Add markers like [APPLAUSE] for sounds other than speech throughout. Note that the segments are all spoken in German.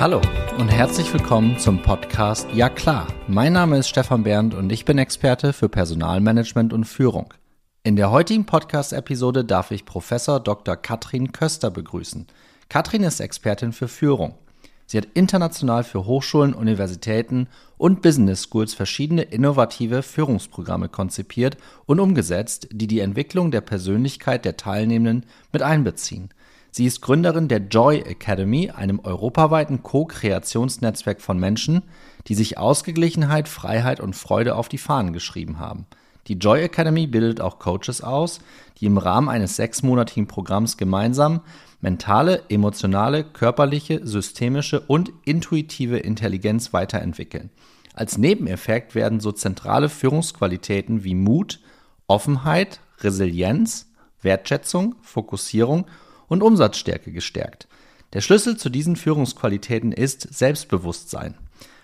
Hallo und herzlich willkommen zum Podcast Ja klar. Mein Name ist Stefan Bernd und ich bin Experte für Personalmanagement und Führung. In der heutigen Podcast-Episode darf ich Professor Dr. Katrin Köster begrüßen. Katrin ist Expertin für Führung. Sie hat international für Hochschulen, Universitäten und Business Schools verschiedene innovative Führungsprogramme konzipiert und umgesetzt, die die Entwicklung der Persönlichkeit der Teilnehmenden mit einbeziehen. Sie ist Gründerin der Joy Academy, einem europaweiten Co-Kreationsnetzwerk von Menschen, die sich Ausgeglichenheit, Freiheit und Freude auf die Fahnen geschrieben haben. Die Joy Academy bildet auch Coaches aus, die im Rahmen eines sechsmonatigen Programms gemeinsam mentale, emotionale, körperliche, systemische und intuitive Intelligenz weiterentwickeln. Als Nebeneffekt werden so zentrale Führungsqualitäten wie Mut, Offenheit, Resilienz, Wertschätzung, Fokussierung und Umsatzstärke gestärkt. Der Schlüssel zu diesen Führungsqualitäten ist Selbstbewusstsein,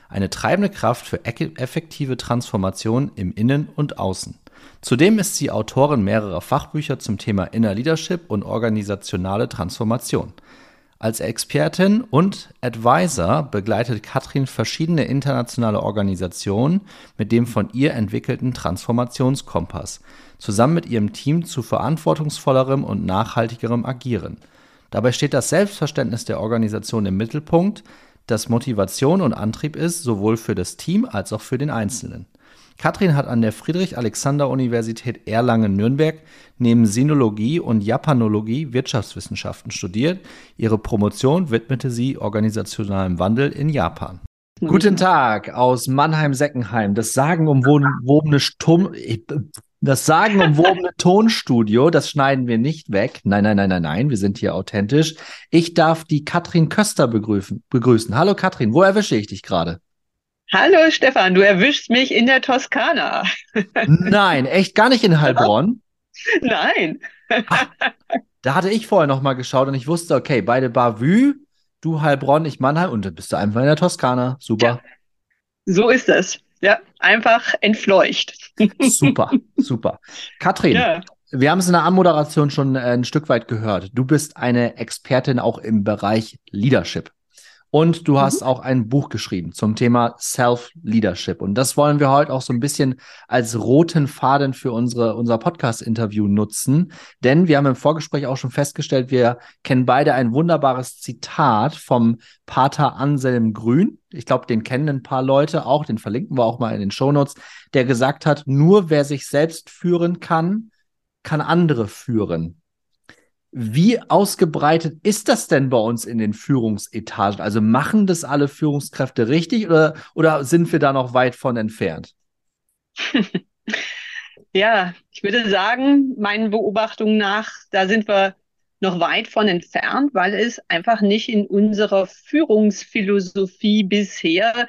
eine treibende Kraft für effektive Transformation im Innen und Außen. Zudem ist sie Autorin mehrerer Fachbücher zum Thema Inner Leadership und organisationale Transformation. Als Expertin und Advisor begleitet Katrin verschiedene internationale Organisationen mit dem von ihr entwickelten Transformationskompass, zusammen mit ihrem Team zu verantwortungsvollerem und nachhaltigerem Agieren. Dabei steht das Selbstverständnis der Organisation im Mittelpunkt, das Motivation und Antrieb ist, sowohl für das Team als auch für den Einzelnen. Katrin hat an der Friedrich-Alexander-Universität Erlangen-Nürnberg neben Sinologie und Japanologie Wirtschaftswissenschaften studiert. Ihre Promotion widmete sie organisationalem Wandel in Japan. Guten Tag aus Mannheim-Seckenheim, das sagenumwobene Sturm. Das sagenumwobene [LAUGHS] Tonstudio, das schneiden wir nicht weg. Nein, nein, nein, nein, nein, wir sind hier authentisch. Ich darf die Katrin Köster begrüßen. begrüßen. Hallo Katrin, wo erwische ich dich gerade? Hallo Stefan, du erwischst mich in der Toskana. Nein, echt gar nicht in Heilbronn. [LAUGHS] Nein. Ach, da hatte ich vorher noch mal geschaut und ich wusste, okay, beide Bavü, du Heilbronn, ich Mannheim und dann bist du einfach in der Toskana. Super. Ja, so ist es. Ja, einfach entfleucht. Super, [LAUGHS] super. Katrin, ja. wir haben es in der Anmoderation schon äh, ein Stück weit gehört. Du bist eine Expertin auch im Bereich Leadership. Und du mhm. hast auch ein Buch geschrieben zum Thema Self-Leadership. Und das wollen wir heute auch so ein bisschen als roten Faden für unsere, unser Podcast-Interview nutzen. Denn wir haben im Vorgespräch auch schon festgestellt, wir kennen beide ein wunderbares Zitat vom Pater Anselm Grün. Ich glaube, den kennen ein paar Leute auch, den verlinken wir auch mal in den Shownotes, der gesagt hat, nur wer sich selbst führen kann, kann andere führen. Wie ausgebreitet ist das denn bei uns in den Führungsetagen? Also machen das alle Führungskräfte richtig oder, oder sind wir da noch weit von entfernt? [LAUGHS] ja, ich würde sagen, meinen Beobachtungen nach, da sind wir noch weit von entfernt, weil es einfach nicht in unserer Führungsphilosophie bisher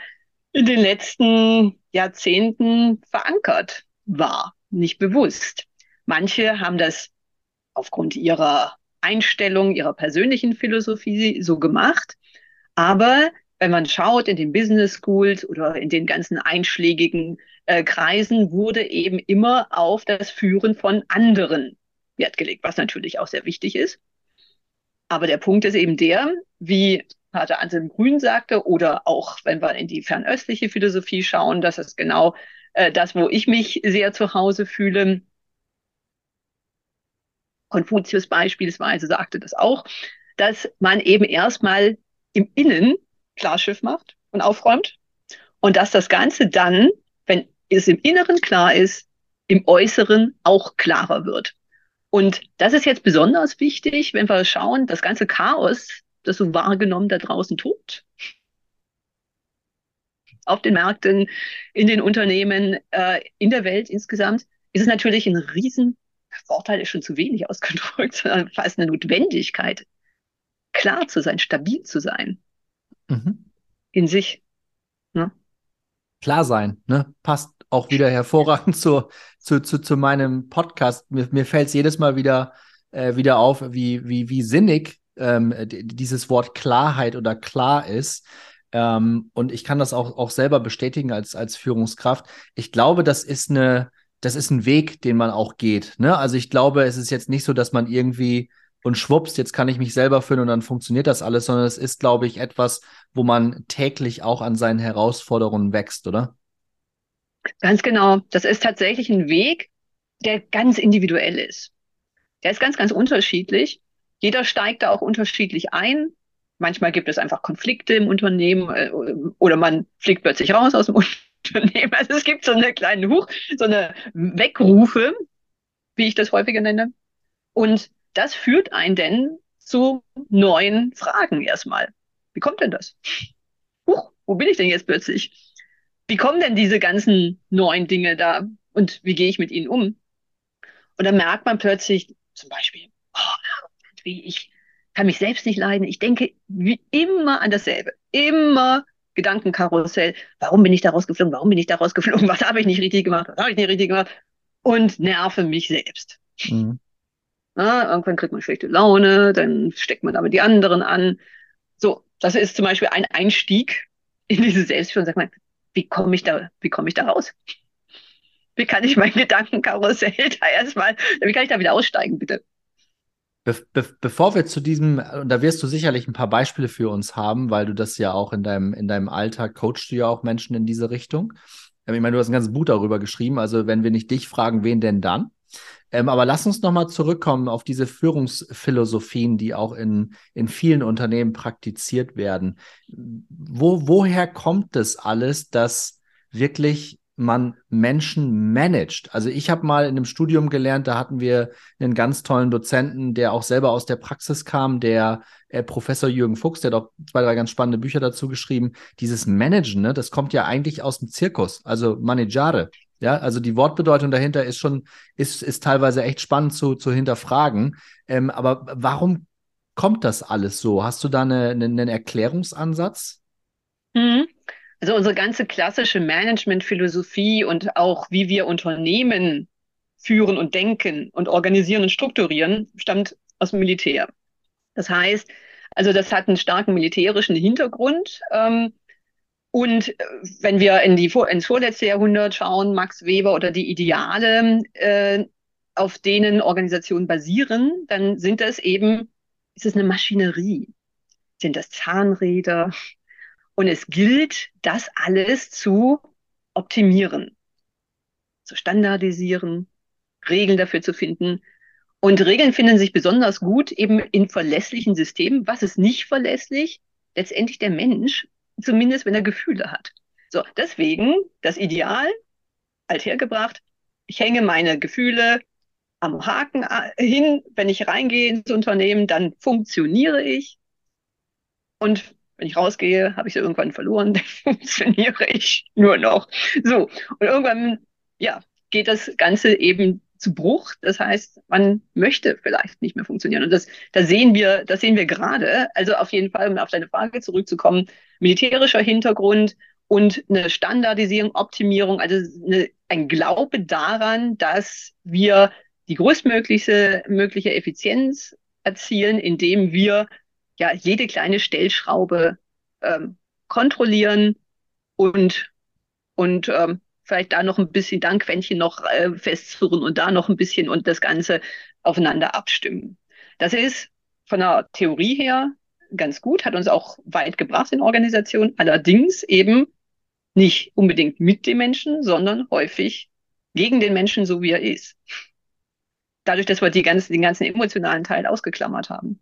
in den letzten Jahrzehnten verankert war, nicht bewusst. Manche haben das aufgrund ihrer Einstellung, ihrer persönlichen Philosophie so gemacht. Aber wenn man schaut in den Business Schools oder in den ganzen einschlägigen äh, Kreisen, wurde eben immer auf das Führen von anderen Wert gelegt, was natürlich auch sehr wichtig ist. Aber der Punkt ist eben der, wie Pater Anselm Grün sagte, oder auch wenn wir in die fernöstliche Philosophie schauen, das ist genau äh, das, wo ich mich sehr zu Hause fühle. Konfuzius beispielsweise sagte das auch, dass man eben erstmal im Innen Klarschiff macht und aufräumt und dass das Ganze dann, wenn es im Inneren klar ist, im Äußeren auch klarer wird. Und das ist jetzt besonders wichtig, wenn wir schauen, das ganze Chaos, das so wahrgenommen da draußen tobt, auf den Märkten, in den Unternehmen, äh, in der Welt insgesamt, ist es natürlich ein riesen Vorteil ist schon zu wenig ausgedrückt, [LAUGHS] sondern fast eine Notwendigkeit, klar zu sein, stabil zu sein. Mhm. In sich. Ne? Klar sein, ne? Passt auch wieder hervorragend zu, zu, zu, zu meinem Podcast. Mir, mir fällt es jedes Mal wieder, äh, wieder auf, wie, wie, wie sinnig ähm, dieses Wort Klarheit oder klar ist. Ähm, und ich kann das auch, auch selber bestätigen als, als Führungskraft. Ich glaube, das ist eine, das ist ein Weg, den man auch geht. Ne? Also ich glaube, es ist jetzt nicht so, dass man irgendwie und schwupps, jetzt kann ich mich selber führen und dann funktioniert das alles, sondern es ist, glaube ich, etwas, wo man täglich auch an seinen Herausforderungen wächst, oder? Ganz genau. Das ist tatsächlich ein Weg, der ganz individuell ist. Der ist ganz, ganz unterschiedlich. Jeder steigt da auch unterschiedlich ein. Manchmal gibt es einfach Konflikte im Unternehmen äh, oder man fliegt plötzlich raus aus dem Unternehmen. [LAUGHS] Also es gibt so eine kleine Huch, so eine Wegrufe, wie ich das häufiger nenne. Und das führt einen denn zu neuen Fragen erstmal. Wie kommt denn das? Huch, wo bin ich denn jetzt plötzlich? Wie kommen denn diese ganzen neuen Dinge da und wie gehe ich mit ihnen um? Und dann merkt man plötzlich zum Beispiel, oh, ich kann mich selbst nicht leiden. Ich denke wie immer an dasselbe. Immer Gedankenkarussell. Warum bin ich da rausgeflogen? Warum bin ich da rausgeflogen? [LAUGHS] Was habe ich nicht richtig gemacht? Was habe ich nicht richtig gemacht? Und nerve mich selbst. Mhm. Na, irgendwann kriegt man schlechte Laune, dann steckt man aber die anderen an. So, das ist zum Beispiel ein Einstieg in diese Selbstführung. Sagt man, wie komme ich da, wie komme ich da raus? Wie kann ich mein [LAUGHS] Gedankenkarussell da erstmal, wie kann ich da wieder aussteigen, bitte? Be be bevor wir zu diesem, da wirst du sicherlich ein paar Beispiele für uns haben, weil du das ja auch in deinem, in deinem Alltag coachst du ja auch Menschen in diese Richtung. Ähm, ich meine, du hast ein ganzes Buch darüber geschrieben, also wenn wir nicht dich fragen, wen denn dann? Ähm, aber lass uns nochmal zurückkommen auf diese Führungsphilosophien, die auch in, in vielen Unternehmen praktiziert werden. Wo, woher kommt das alles, dass wirklich man Menschen managt. Also ich habe mal in einem Studium gelernt, da hatten wir einen ganz tollen Dozenten, der auch selber aus der Praxis kam, der äh, Professor Jürgen Fuchs, der hat auch zwei, drei ganz spannende Bücher dazu geschrieben. Dieses Managen, ne, das kommt ja eigentlich aus dem Zirkus, also Manegare. Ja, also die Wortbedeutung dahinter ist schon, ist, ist teilweise echt spannend zu, zu hinterfragen. Ähm, aber warum kommt das alles so? Hast du da eine, eine, einen Erklärungsansatz? Mhm. Also unsere ganze klassische Management-Philosophie und auch wie wir Unternehmen führen und denken und organisieren und strukturieren, stammt aus dem Militär. Das heißt, also das hat einen starken militärischen Hintergrund. Ähm, und äh, wenn wir in die, ins vorletzte Jahrhundert schauen, Max Weber oder die Ideale, äh, auf denen Organisationen basieren, dann sind das eben, ist es eine Maschinerie? Sind das Zahnräder? Und es gilt, das alles zu optimieren, zu standardisieren, Regeln dafür zu finden. Und Regeln finden sich besonders gut eben in verlässlichen Systemen. Was ist nicht verlässlich? Letztendlich der Mensch, zumindest wenn er Gefühle hat. So, deswegen das Ideal, althergebracht, ich hänge meine Gefühle am Haken äh, hin, wenn ich reingehe ins Unternehmen, dann funktioniere ich. Und wenn ich rausgehe, habe ich sie irgendwann verloren, [LAUGHS] dann funktioniere ich nur noch. So, und irgendwann, ja, geht das Ganze eben zu Bruch. Das heißt, man möchte vielleicht nicht mehr funktionieren. Und das, da sehen wir, das sehen wir gerade. Also auf jeden Fall, um auf deine Frage zurückzukommen, militärischer Hintergrund und eine Standardisierung, Optimierung, also eine, ein Glaube daran, dass wir die größtmögliche mögliche Effizienz erzielen, indem wir ja jede kleine Stellschraube ähm, kontrollieren und, und ähm, vielleicht da noch ein bisschen Dankquäntchen noch äh, festzurren und da noch ein bisschen und das Ganze aufeinander abstimmen. Das ist von der Theorie her ganz gut, hat uns auch weit gebracht in Organisationen, allerdings eben nicht unbedingt mit dem Menschen, sondern häufig gegen den Menschen, so wie er ist. Dadurch, dass wir die ganzen, den ganzen emotionalen Teil ausgeklammert haben.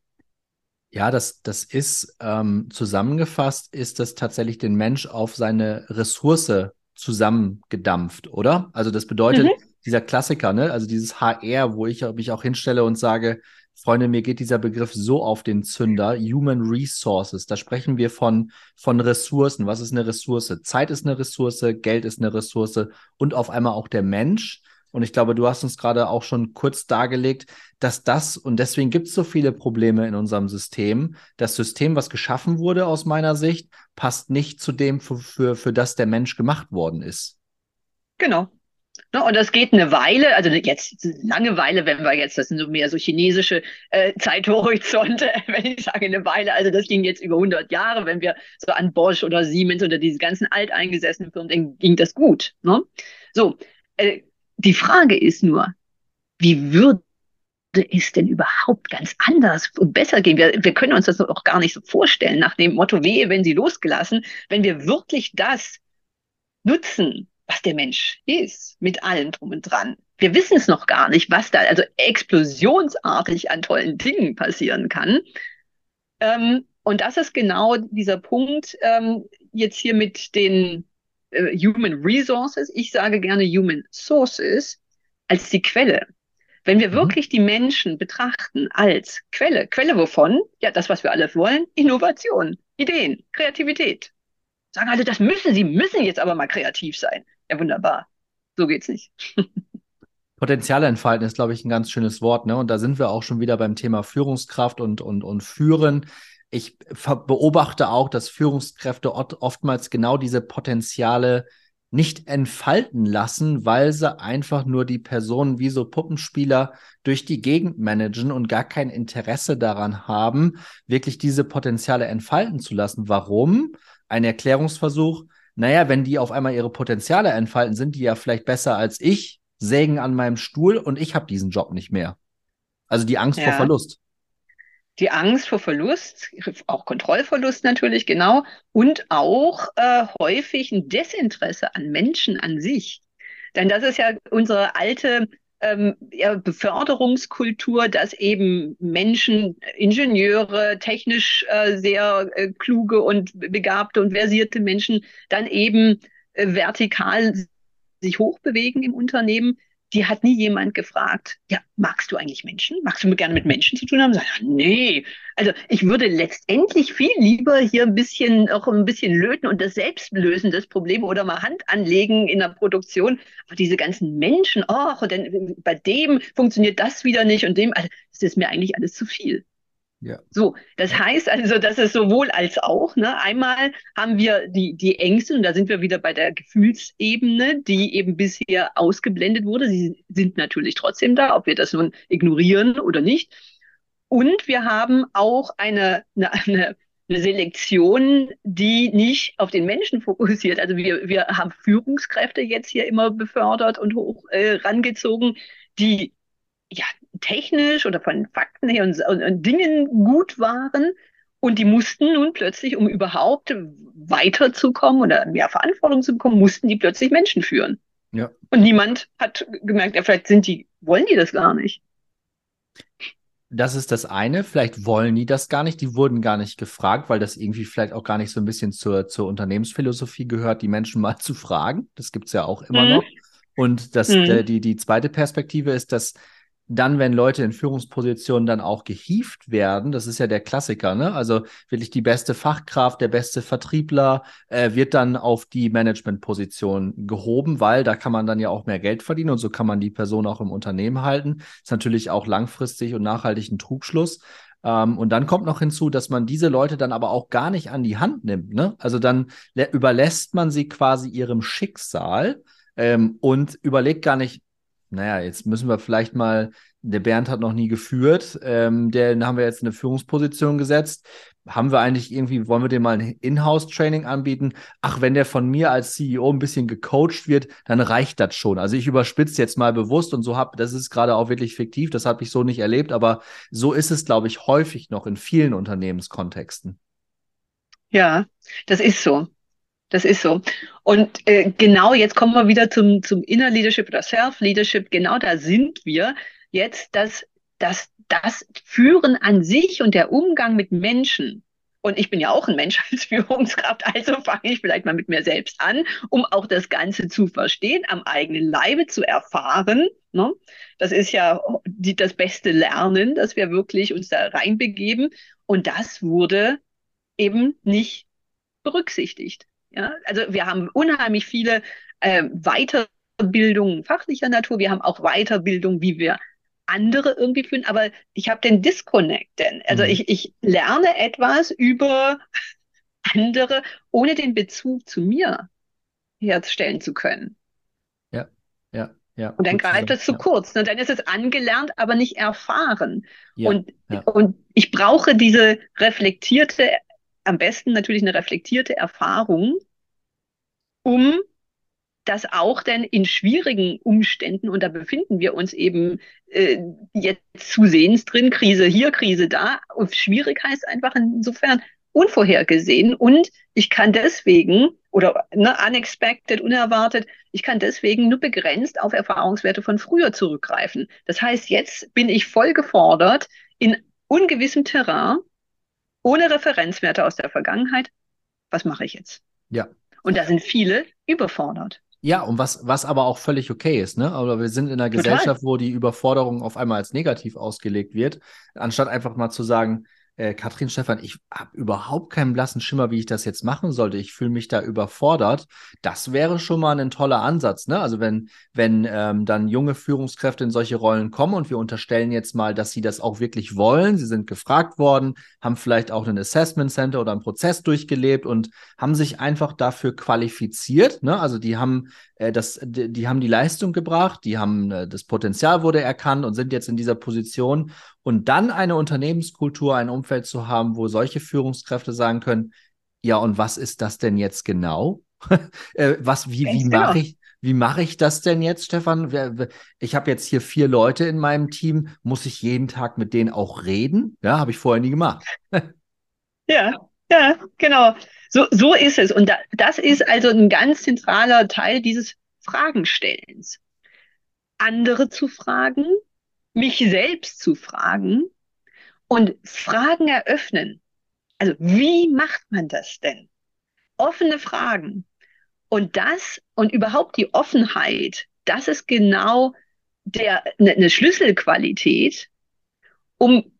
Ja, das, das ist ähm, zusammengefasst, ist das tatsächlich den Mensch auf seine Ressource zusammengedampft, oder? Also das bedeutet, mhm. dieser Klassiker, ne, also dieses HR, wo ich mich auch hinstelle und sage, Freunde, mir geht dieser Begriff so auf den Zünder, Human Resources. Da sprechen wir von, von Ressourcen. Was ist eine Ressource? Zeit ist eine Ressource, Geld ist eine Ressource und auf einmal auch der Mensch. Und ich glaube, du hast uns gerade auch schon kurz dargelegt, dass das, und deswegen gibt es so viele Probleme in unserem System, das System, was geschaffen wurde aus meiner Sicht, passt nicht zu dem, für, für, für das der Mensch gemacht worden ist. Genau. Ne, und das geht eine Weile, also jetzt Langeweile, wenn wir jetzt, das sind so mehr so chinesische äh, Zeithorizonte, [LAUGHS] wenn ich sage eine Weile, also das ging jetzt über 100 Jahre, wenn wir so an Bosch oder Siemens oder diese ganzen alteingesessenen Firmen denken, ging das gut. Ne? So, äh, die Frage ist nur, wie würden es denn überhaupt ganz anders und besser gehen? Wir, wir können uns das auch gar nicht so vorstellen, nach dem Motto, wehe, wenn sie losgelassen, wenn wir wirklich das nutzen, was der Mensch ist, mit allem drum und dran. Wir wissen es noch gar nicht, was da also explosionsartig an tollen Dingen passieren kann. Ähm, und das ist genau dieser Punkt ähm, jetzt hier mit den äh, Human Resources. Ich sage gerne Human Sources als die Quelle. Wenn wir mhm. wirklich die Menschen betrachten als Quelle, Quelle wovon? Ja, das, was wir alle wollen, Innovation, Ideen, Kreativität. Sagen alle, das müssen sie, müssen jetzt aber mal kreativ sein. Ja, wunderbar. So geht's nicht. [LAUGHS] Potenziale entfalten ist, glaube ich, ein ganz schönes Wort. Ne? Und da sind wir auch schon wieder beim Thema Führungskraft und, und, und Führen. Ich beobachte auch, dass Führungskräfte oftmals genau diese Potenziale nicht entfalten lassen, weil sie einfach nur die Personen wie so Puppenspieler durch die Gegend managen und gar kein Interesse daran haben, wirklich diese Potenziale entfalten zu lassen. Warum? Ein Erklärungsversuch. Naja, wenn die auf einmal ihre Potenziale entfalten, sind die ja vielleicht besser als ich, sägen an meinem Stuhl und ich habe diesen Job nicht mehr. Also die Angst ja. vor Verlust die Angst vor Verlust, auch Kontrollverlust natürlich, genau, und auch äh, häufig ein Desinteresse an Menschen an sich. Denn das ist ja unsere alte ähm, ja, Beförderungskultur, dass eben Menschen, Ingenieure, technisch äh, sehr äh, kluge und begabte und versierte Menschen dann eben äh, vertikal sich hochbewegen im Unternehmen, die hat nie jemand gefragt, ja, magst du eigentlich Menschen? Magst du gerne mit Menschen zu tun haben? Sag, ja, nee. Also ich würde letztendlich viel lieber hier ein bisschen, auch ein bisschen löten und das selbst lösen, das Problem, oder mal Hand anlegen in der Produktion. Aber diese ganzen Menschen, ach, denn bei dem funktioniert das wieder nicht und dem, also, das ist mir eigentlich alles zu viel. Ja. So, das heißt also, das ist sowohl als auch. Ne? Einmal haben wir die, die Ängste, und da sind wir wieder bei der Gefühlsebene, die eben bisher ausgeblendet wurde. Sie sind natürlich trotzdem da, ob wir das nun ignorieren oder nicht. Und wir haben auch eine, eine, eine eine Selektion, die nicht auf den Menschen fokussiert. Also wir, wir haben Führungskräfte jetzt hier immer befördert und hoch äh, rangezogen, die ja technisch oder von Fakten her und, und, und Dingen gut waren. Und die mussten nun plötzlich, um überhaupt weiterzukommen oder mehr Verantwortung zu bekommen, mussten die plötzlich Menschen führen. Ja. Und niemand hat gemerkt, ja, vielleicht sind die, wollen die das gar nicht. Das ist das eine. Vielleicht wollen die das gar nicht. Die wurden gar nicht gefragt, weil das irgendwie vielleicht auch gar nicht so ein bisschen zur, zur Unternehmensphilosophie gehört, die Menschen mal zu fragen. Das gibt es ja auch immer mhm. noch. Und das, mhm. äh, die, die zweite Perspektive ist, dass dann, wenn Leute in Führungspositionen dann auch gehieft werden, das ist ja der Klassiker, ne? Also wirklich die beste Fachkraft, der beste Vertriebler äh, wird dann auf die Managementposition gehoben, weil da kann man dann ja auch mehr Geld verdienen und so kann man die Person auch im Unternehmen halten. Ist natürlich auch langfristig und nachhaltig ein Trugschluss. Ähm, und dann kommt noch hinzu, dass man diese Leute dann aber auch gar nicht an die Hand nimmt. Ne? Also dann überlässt man sie quasi ihrem Schicksal ähm, und überlegt gar nicht, naja, jetzt müssen wir vielleicht mal, der Bernd hat noch nie geführt, ähm, den haben wir jetzt in eine Führungsposition gesetzt. Haben wir eigentlich irgendwie, wollen wir dem mal ein Inhouse-Training anbieten? Ach, wenn der von mir als CEO ein bisschen gecoacht wird, dann reicht das schon. Also ich überspitze jetzt mal bewusst und so habe, das ist gerade auch wirklich fiktiv, das habe ich so nicht erlebt, aber so ist es, glaube ich, häufig noch in vielen Unternehmenskontexten. Ja, das ist so. Das ist so. Und äh, genau jetzt kommen wir wieder zum, zum Inner Leadership oder Self-Leadership. Genau da sind wir jetzt, dass, dass das Führen an sich und der Umgang mit Menschen, und ich bin ja auch ein Mensch als Führungskraft, also fange ich vielleicht mal mit mir selbst an, um auch das Ganze zu verstehen, am eigenen Leibe zu erfahren. Ne? Das ist ja die, das beste Lernen, dass wir wirklich uns da reinbegeben. Und das wurde eben nicht berücksichtigt. Ja, also wir haben unheimlich viele äh, Weiterbildungen fachlicher Natur. Wir haben auch Weiterbildung, wie wir andere irgendwie fühlen. Aber ich habe den Disconnect, denn also mhm. ich, ich lerne etwas über andere, ohne den Bezug zu mir herstellen zu können. Ja, ja. Ja, und dann greift es zu ja. kurz. Und ne? dann ist es angelernt, aber nicht erfahren. Ja, und, ja. und ich brauche diese reflektierte am besten natürlich eine reflektierte Erfahrung, um dass auch denn in schwierigen Umständen, und da befinden wir uns eben äh, jetzt zusehends drin, Krise hier, Krise da, und schwierig heißt einfach insofern unvorhergesehen und ich kann deswegen oder ne, unexpected, unerwartet, ich kann deswegen nur begrenzt auf Erfahrungswerte von früher zurückgreifen. Das heißt, jetzt bin ich voll gefordert, in ungewissem Terrain, ohne Referenzwerte aus der Vergangenheit, was mache ich jetzt? Ja. Und da sind viele überfordert. Ja, und was, was aber auch völlig okay ist, ne? Aber wir sind in einer Total. Gesellschaft, wo die Überforderung auf einmal als negativ ausgelegt wird, anstatt einfach mal zu sagen, äh, Katrin, Stefan, ich habe überhaupt keinen blassen Schimmer, wie ich das jetzt machen sollte. Ich fühle mich da überfordert. Das wäre schon mal ein toller Ansatz. Ne? Also wenn, wenn ähm, dann junge Führungskräfte in solche Rollen kommen und wir unterstellen jetzt mal, dass sie das auch wirklich wollen, sie sind gefragt worden, haben vielleicht auch ein Assessment Center oder einen Prozess durchgelebt und haben sich einfach dafür qualifiziert. Ne? Also die haben das, die, die, haben die Leistung gebracht, die haben äh, das Potenzial wurde erkannt und sind jetzt in dieser Position. Und dann eine Unternehmenskultur, ein Umfeld zu haben, wo solche Führungskräfte sagen können, ja, und was ist das denn jetzt genau? [LAUGHS] äh, was, wie, wie genau. mache ich, wie mache ich das denn jetzt, Stefan? Ich habe jetzt hier vier Leute in meinem Team. Muss ich jeden Tag mit denen auch reden? Ja, habe ich vorher nie gemacht. [LAUGHS] ja, ja, genau. So, so ist es. Und da, das ist also ein ganz zentraler Teil dieses Fragenstellens. Andere zu fragen, mich selbst zu fragen und Fragen eröffnen. Also wie macht man das denn? Offene Fragen. Und das und überhaupt die Offenheit, das ist genau der, eine ne Schlüsselqualität, um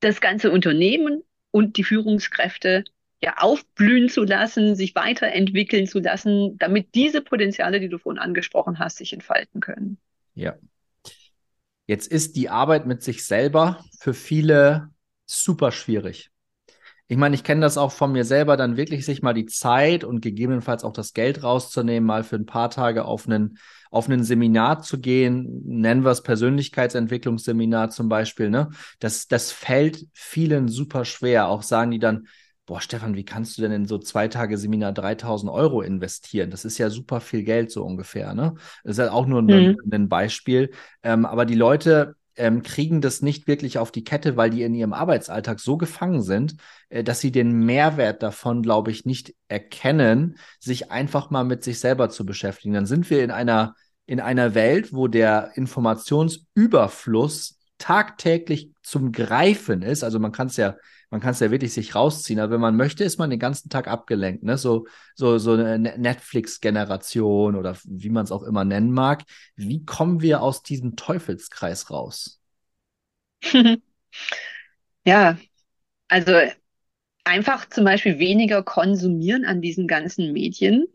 das ganze Unternehmen und die Führungskräfte ja aufblühen zu lassen, sich weiterentwickeln zu lassen, damit diese Potenziale, die du vorhin angesprochen hast, sich entfalten können. Ja. Jetzt ist die Arbeit mit sich selber für viele super schwierig. Ich meine, ich kenne das auch von mir selber, dann wirklich sich mal die Zeit und gegebenenfalls auch das Geld rauszunehmen, mal für ein paar Tage auf einen, auf einen Seminar zu gehen, nennen wir es Persönlichkeitsentwicklungsseminar zum Beispiel, ne? Das, das fällt vielen super schwer. Auch sagen die dann, boah, Stefan, wie kannst du denn in so zwei Tage Seminar 3000 Euro investieren? Das ist ja super viel Geld so ungefähr, ne? Das ist ja auch nur ein, mhm. ein Beispiel. Ähm, aber die Leute ähm, kriegen das nicht wirklich auf die Kette, weil die in ihrem Arbeitsalltag so gefangen sind, äh, dass sie den Mehrwert davon, glaube ich, nicht erkennen, sich einfach mal mit sich selber zu beschäftigen. Dann sind wir in einer, in einer Welt, wo der Informationsüberfluss tagtäglich zum Greifen ist. Also man kann es ja man kann es ja wirklich sich rausziehen. Aber wenn man möchte, ist man den ganzen Tag abgelenkt. Ne? So, so, so eine ne-, Netflix-Generation oder wie man es auch immer nennen mag. Wie kommen wir aus diesem Teufelskreis raus? [LAUGHS] ja, also einfach zum Beispiel weniger konsumieren an diesen ganzen Medien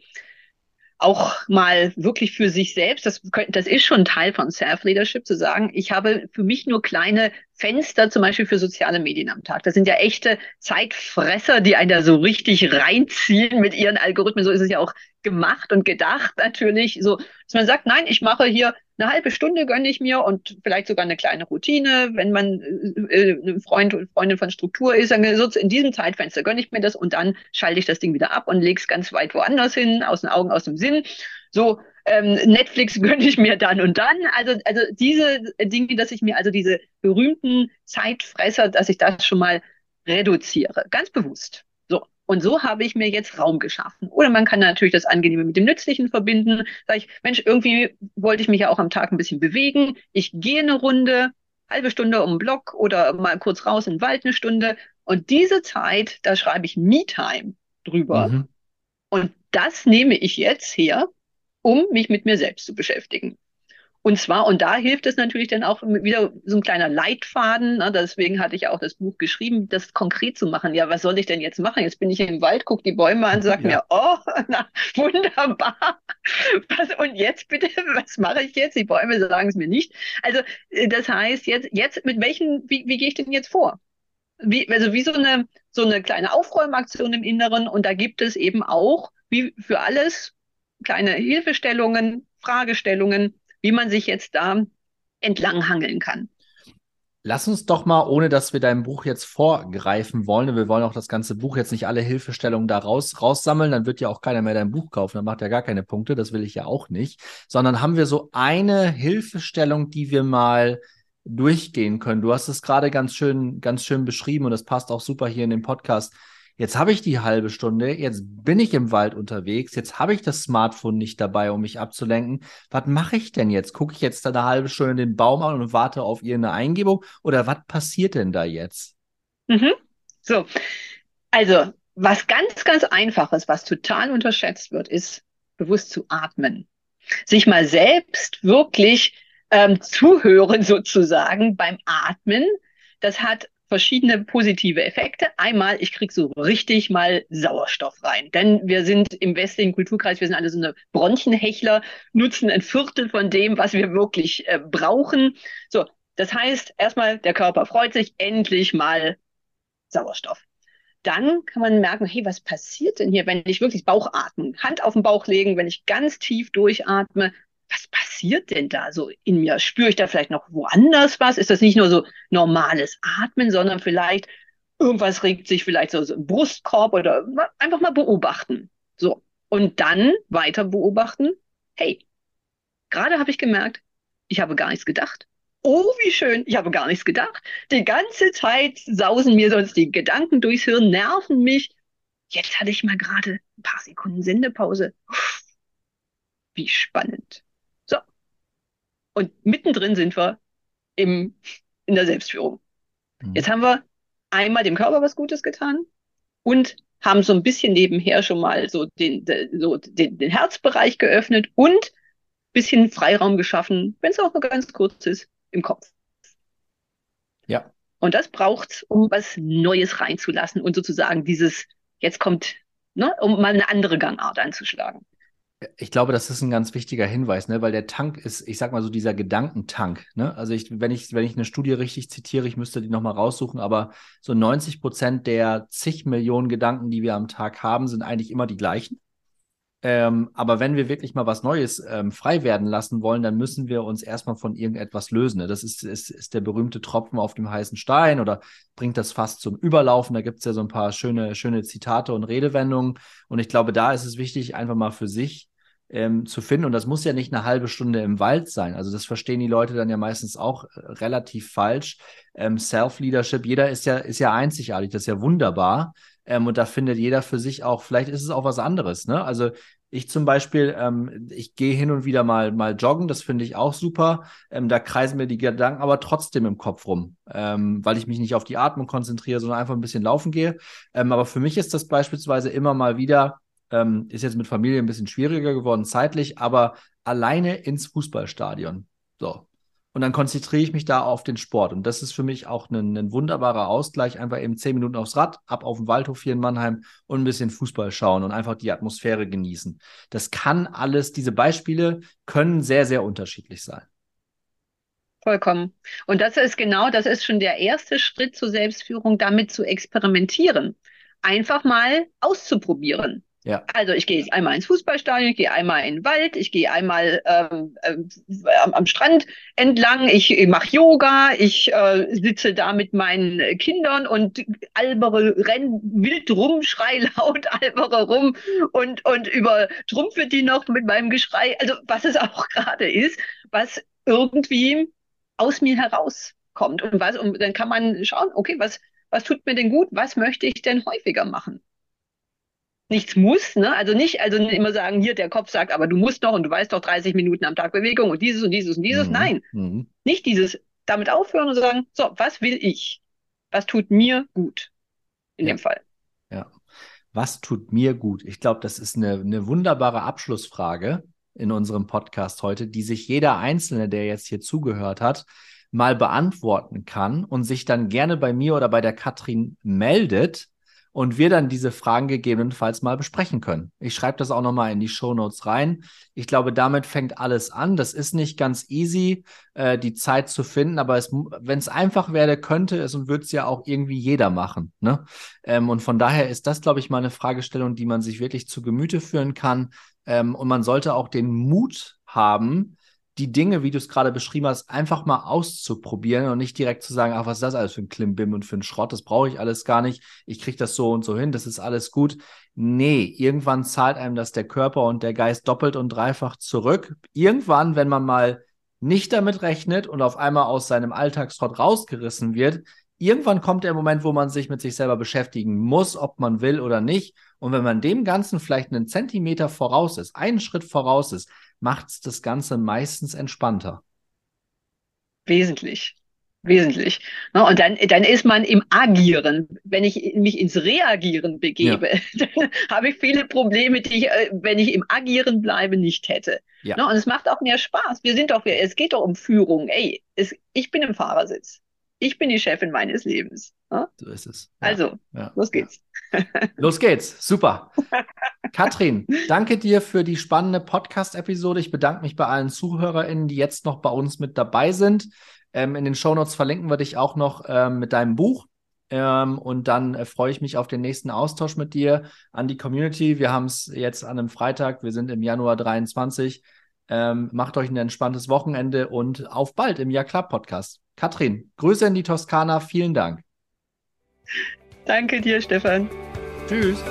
auch mal wirklich für sich selbst, das, das ist schon Teil von Self-Leadership, zu sagen, ich habe für mich nur kleine Fenster zum Beispiel für soziale Medien am Tag. Das sind ja echte Zeitfresser, die einen da so richtig reinziehen mit ihren Algorithmen. So ist es ja auch gemacht und gedacht natürlich. So, dass man sagt, nein, ich mache hier eine halbe Stunde gönne ich mir und vielleicht sogar eine kleine Routine, wenn man äh, äh ein Freund und Freundin von Struktur ist, dann so in diesem Zeitfenster gönne ich mir das und dann schalte ich das Ding wieder ab und lege es ganz weit woanders hin, aus den Augen, aus dem Sinn. So, ähm, Netflix [LAUGHS] gönne ich mir dann und dann. Also, also diese Dinge, dass ich mir also diese berühmten Zeitfresser, dass ich das schon mal reduziere, ganz bewusst. So. Und so habe ich mir jetzt Raum geschaffen. Oder man kann natürlich das Angenehme mit dem Nützlichen verbinden. Sag ich, Mensch, irgendwie wollte ich mich ja auch am Tag ein bisschen bewegen. Ich gehe eine Runde, halbe Stunde um den Block oder mal kurz raus in den Wald eine Stunde. Und diese Zeit, da schreibe ich Me-Time drüber. Mhm. Und das nehme ich jetzt her um mich mit mir selbst zu beschäftigen. Und zwar, und da hilft es natürlich dann auch wieder so ein kleiner Leitfaden. Ne? Deswegen hatte ich auch das Buch geschrieben, das konkret zu machen. Ja, was soll ich denn jetzt machen? Jetzt bin ich im Wald, gucke die Bäume an, sage ja. mir, oh, [LAUGHS] na, wunderbar. Was, und jetzt bitte, [LAUGHS] was mache ich jetzt? Die Bäume sagen es mir nicht. Also, äh, das heißt, jetzt, jetzt mit welchen, wie, wie gehe ich denn jetzt vor? Wie, also wie so eine, so eine kleine Aufräumaktion im Inneren. Und da gibt es eben auch, wie für alles, kleine Hilfestellungen, Fragestellungen, wie man sich jetzt da entlanghangeln kann. Lass uns doch mal, ohne dass wir dein Buch jetzt vorgreifen wollen, wir wollen auch das ganze Buch jetzt nicht alle Hilfestellungen da raus, raussammeln, dann wird ja auch keiner mehr dein Buch kaufen, dann macht er gar keine Punkte, das will ich ja auch nicht, sondern haben wir so eine Hilfestellung, die wir mal durchgehen können. Du hast es gerade ganz schön, ganz schön beschrieben und das passt auch super hier in den Podcast jetzt habe ich die halbe Stunde, jetzt bin ich im Wald unterwegs, jetzt habe ich das Smartphone nicht dabei, um mich abzulenken. Was mache ich denn jetzt? Gucke ich jetzt da eine halbe Stunde den Baum an und warte auf irgendeine Eingebung? Oder was passiert denn da jetzt? Mhm. So, also was ganz, ganz einfaches, was total unterschätzt wird, ist bewusst zu atmen. Sich mal selbst wirklich ähm, zuhören sozusagen beim Atmen. Das hat verschiedene positive Effekte. Einmal, ich kriege so richtig mal Sauerstoff rein. Denn wir sind im westlichen Kulturkreis, wir sind alle so eine Bronchienhechler, nutzen ein Viertel von dem, was wir wirklich äh, brauchen. So, das heißt, erstmal, der Körper freut sich, endlich mal Sauerstoff. Dann kann man merken, hey, was passiert denn hier, wenn ich wirklich Bauch atmen, Hand auf den Bauch legen, wenn ich ganz tief durchatme, was passiert denn da so in mir? Spüre ich da vielleicht noch woanders was? Ist das nicht nur so normales Atmen, sondern vielleicht irgendwas regt sich vielleicht so, so im Brustkorb oder einfach mal beobachten. So. Und dann weiter beobachten. Hey, gerade habe ich gemerkt, ich habe gar nichts gedacht. Oh, wie schön, ich habe gar nichts gedacht. Die ganze Zeit sausen mir sonst die Gedanken durchs Hirn, nerven mich. Jetzt hatte ich mal gerade ein paar Sekunden Sendepause. Wie spannend. Und mittendrin sind wir im, in der Selbstführung. Mhm. Jetzt haben wir einmal dem Körper was Gutes getan und haben so ein bisschen nebenher schon mal so den, so den, den Herzbereich geöffnet und ein bisschen Freiraum geschaffen, wenn es auch nur ganz kurz ist, im Kopf. Ja. Und das braucht um was Neues reinzulassen und sozusagen dieses, jetzt kommt, ne, um mal eine andere Gangart anzuschlagen. Ich glaube, das ist ein ganz wichtiger Hinweis, ne? weil der Tank ist, ich sag mal so, dieser Gedankentank. Ne? Also ich, wenn ich, wenn ich eine Studie richtig zitiere, ich müsste die nochmal raussuchen, aber so 90 Prozent der zig Millionen Gedanken, die wir am Tag haben, sind eigentlich immer die gleichen. Ähm, aber wenn wir wirklich mal was Neues ähm, frei werden lassen wollen, dann müssen wir uns erstmal von irgendetwas lösen. Ne? Das ist, ist, ist der berühmte Tropfen auf dem heißen Stein oder bringt das fast zum Überlaufen. Da gibt es ja so ein paar schöne, schöne Zitate und Redewendungen. Und ich glaube, da ist es wichtig, einfach mal für sich ähm, zu finden. Und das muss ja nicht eine halbe Stunde im Wald sein. Also das verstehen die Leute dann ja meistens auch äh, relativ falsch. Ähm, Self-Leadership, jeder ist ja, ist ja einzigartig, das ist ja wunderbar. Ähm, und da findet jeder für sich auch, vielleicht ist es auch was anderes. Ne? Also ich zum Beispiel, ähm, ich gehe hin und wieder mal, mal joggen, das finde ich auch super. Ähm, da kreisen mir die Gedanken aber trotzdem im Kopf rum, ähm, weil ich mich nicht auf die Atmung konzentriere, sondern einfach ein bisschen laufen gehe. Ähm, aber für mich ist das beispielsweise immer mal wieder ähm, ist jetzt mit Familie ein bisschen schwieriger geworden zeitlich, aber alleine ins Fußballstadion. So. Und dann konzentriere ich mich da auf den Sport. Und das ist für mich auch ein, ein, wunderbarer Ausgleich. Einfach eben zehn Minuten aufs Rad, ab auf den Waldhof hier in Mannheim und ein bisschen Fußball schauen und einfach die Atmosphäre genießen. Das kann alles, diese Beispiele können sehr, sehr unterschiedlich sein. Vollkommen. Und das ist genau, das ist schon der erste Schritt zur Selbstführung, damit zu experimentieren. Einfach mal auszuprobieren. Ja. Also ich gehe einmal ins Fußballstadion, ich gehe einmal in den Wald, ich gehe einmal ähm, äh, am, Strand entlang, ich, ich mache Yoga, ich äh, sitze da mit meinen Kindern und albere, renn wild rum, schrei laut, albere rum und, und übertrumpfe die noch mit meinem Geschrei. Also was es auch [LAUGHS] gerade ist, was irgendwie aus mir herauskommt. Und was, und dann kann man schauen, okay, was, was tut mir denn gut? Was möchte ich denn häufiger machen? Nichts muss, ne? Also nicht, also immer sagen, hier der Kopf sagt, aber du musst doch und du weißt doch 30 Minuten am Tag Bewegung und dieses und dieses und dieses. Mhm. Nein, mhm. nicht dieses damit aufhören und sagen, so, was will ich? Was tut mir gut in ja. dem Fall? Ja. Was tut mir gut? Ich glaube, das ist eine, eine wunderbare Abschlussfrage in unserem Podcast heute, die sich jeder Einzelne, der jetzt hier zugehört hat, mal beantworten kann und sich dann gerne bei mir oder bei der Katrin meldet und wir dann diese Fragen gegebenenfalls mal besprechen können. Ich schreibe das auch nochmal in die Show Notes rein. Ich glaube, damit fängt alles an. Das ist nicht ganz easy, äh, die Zeit zu finden, aber wenn es einfach wäre, könnte es und würde es ja auch irgendwie jeder machen. Ne? Ähm, und von daher ist das, glaube ich, mal eine Fragestellung, die man sich wirklich zu Gemüte führen kann. Ähm, und man sollte auch den Mut haben, die Dinge, wie du es gerade beschrieben hast, einfach mal auszuprobieren und nicht direkt zu sagen, ach, was ist das alles für ein Klimbim und für ein Schrott, das brauche ich alles gar nicht, ich kriege das so und so hin, das ist alles gut. Nee, irgendwann zahlt einem das der Körper und der Geist doppelt und dreifach zurück. Irgendwann, wenn man mal nicht damit rechnet und auf einmal aus seinem Alltagstrott rausgerissen wird, irgendwann kommt der Moment, wo man sich mit sich selber beschäftigen muss, ob man will oder nicht. Und wenn man dem Ganzen vielleicht einen Zentimeter voraus ist, einen Schritt voraus ist, macht es das Ganze meistens entspannter. Wesentlich. Wesentlich. Ne, und dann, dann ist man im Agieren. Wenn ich mich ins Reagieren begebe, ja. [LAUGHS] dann habe ich viele Probleme, die ich, äh, wenn ich im Agieren bleibe, nicht hätte. Ja. Ne, und es macht auch mehr Spaß. Wir sind doch, es geht doch um Führung. Ey, es, ich bin im Fahrersitz. Ich bin die Chefin meines Lebens. Ne? So ist es. Ja. Also, los geht's. Los geht's. Super. [LAUGHS] Katrin, danke dir für die spannende Podcast-Episode. Ich bedanke mich bei allen ZuhörerInnen, die jetzt noch bei uns mit dabei sind. Ähm, in den Shownotes verlinken wir dich auch noch ähm, mit deinem Buch. Ähm, und dann äh, freue ich mich auf den nächsten Austausch mit dir an die Community. Wir haben es jetzt an einem Freitag, wir sind im Januar 23. Ähm, macht euch ein entspanntes Wochenende und auf bald im Ja Club Podcast. Katrin, Grüße in die Toskana, vielen Dank. Danke dir, Stefan. Tschüss.